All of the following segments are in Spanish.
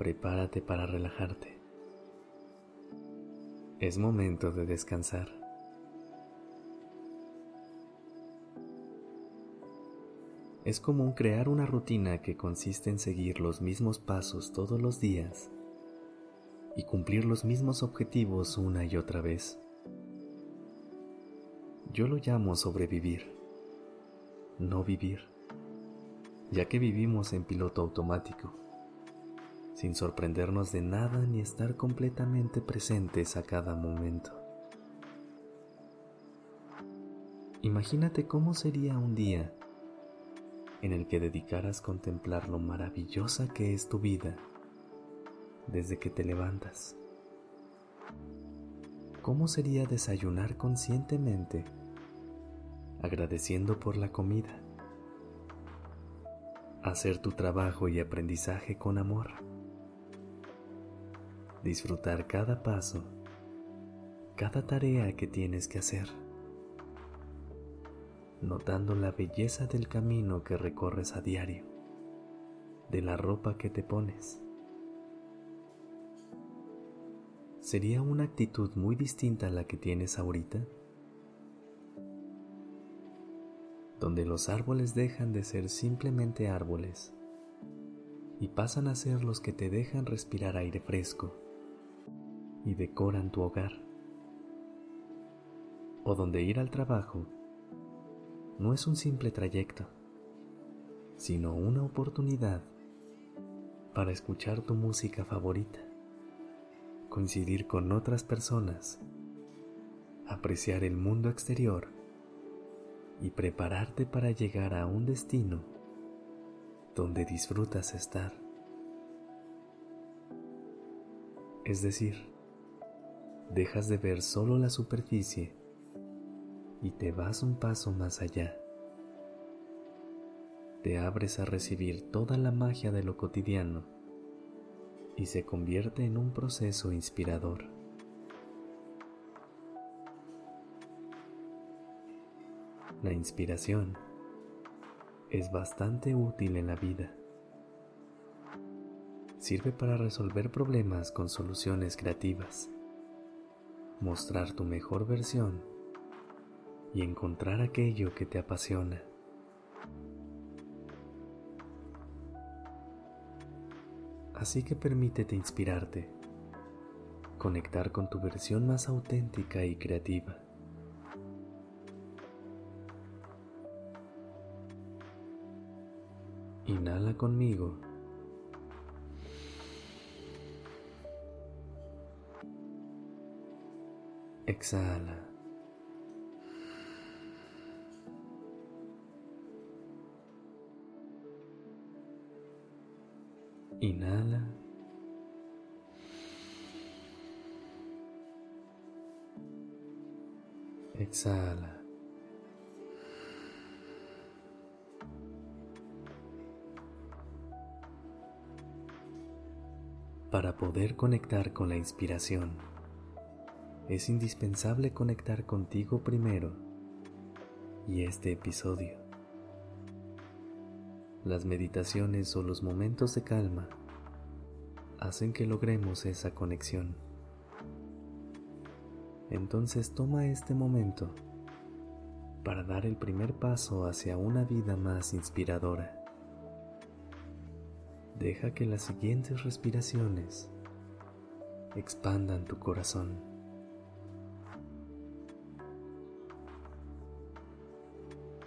Prepárate para relajarte. Es momento de descansar. Es común crear una rutina que consiste en seguir los mismos pasos todos los días y cumplir los mismos objetivos una y otra vez. Yo lo llamo sobrevivir, no vivir ya que vivimos en piloto automático, sin sorprendernos de nada ni estar completamente presentes a cada momento. Imagínate cómo sería un día en el que dedicaras contemplar lo maravillosa que es tu vida desde que te levantas. ¿Cómo sería desayunar conscientemente, agradeciendo por la comida? hacer tu trabajo y aprendizaje con amor, disfrutar cada paso, cada tarea que tienes que hacer, notando la belleza del camino que recorres a diario, de la ropa que te pones. ¿Sería una actitud muy distinta a la que tienes ahorita? donde los árboles dejan de ser simplemente árboles y pasan a ser los que te dejan respirar aire fresco y decoran tu hogar, o donde ir al trabajo no es un simple trayecto, sino una oportunidad para escuchar tu música favorita, coincidir con otras personas, apreciar el mundo exterior y prepararte para llegar a un destino donde disfrutas estar. Es decir, dejas de ver solo la superficie y te vas un paso más allá. Te abres a recibir toda la magia de lo cotidiano y se convierte en un proceso inspirador. La inspiración es bastante útil en la vida. Sirve para resolver problemas con soluciones creativas, mostrar tu mejor versión y encontrar aquello que te apasiona. Así que permítete inspirarte, conectar con tu versión más auténtica y creativa. Inhala conmigo. Exhala. Inhala. Exhala. Para poder conectar con la inspiración, es indispensable conectar contigo primero y este episodio. Las meditaciones o los momentos de calma hacen que logremos esa conexión. Entonces toma este momento para dar el primer paso hacia una vida más inspiradora. Deja que las siguientes respiraciones expandan tu corazón.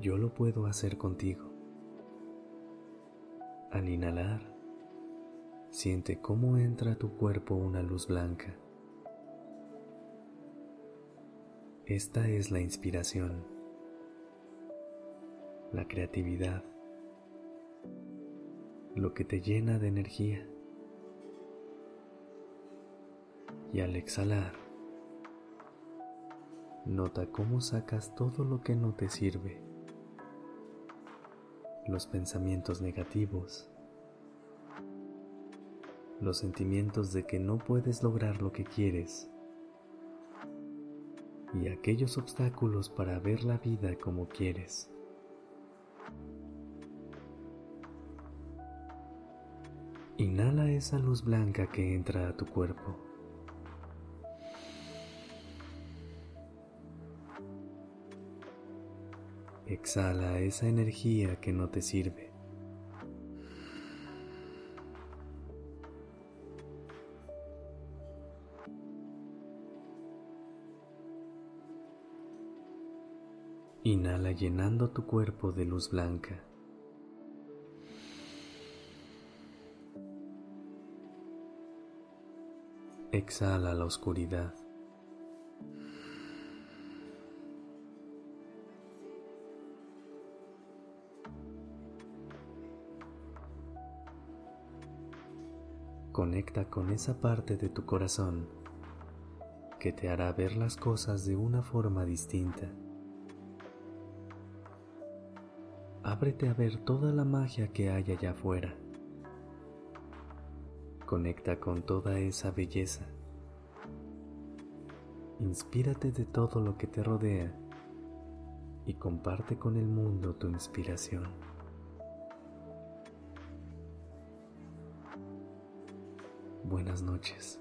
Yo lo puedo hacer contigo. Al inhalar, siente cómo entra a tu cuerpo una luz blanca. Esta es la inspiración, la creatividad, lo que te llena de energía. Y al exhalar, nota cómo sacas todo lo que no te sirve los pensamientos negativos, los sentimientos de que no puedes lograr lo que quieres y aquellos obstáculos para ver la vida como quieres. Inhala esa luz blanca que entra a tu cuerpo. Exhala esa energía que no te sirve. Inhala llenando tu cuerpo de luz blanca. Exhala la oscuridad. Conecta con esa parte de tu corazón que te hará ver las cosas de una forma distinta. Ábrete a ver toda la magia que hay allá afuera. Conecta con toda esa belleza. Inspírate de todo lo que te rodea y comparte con el mundo tu inspiración. Buenas noches.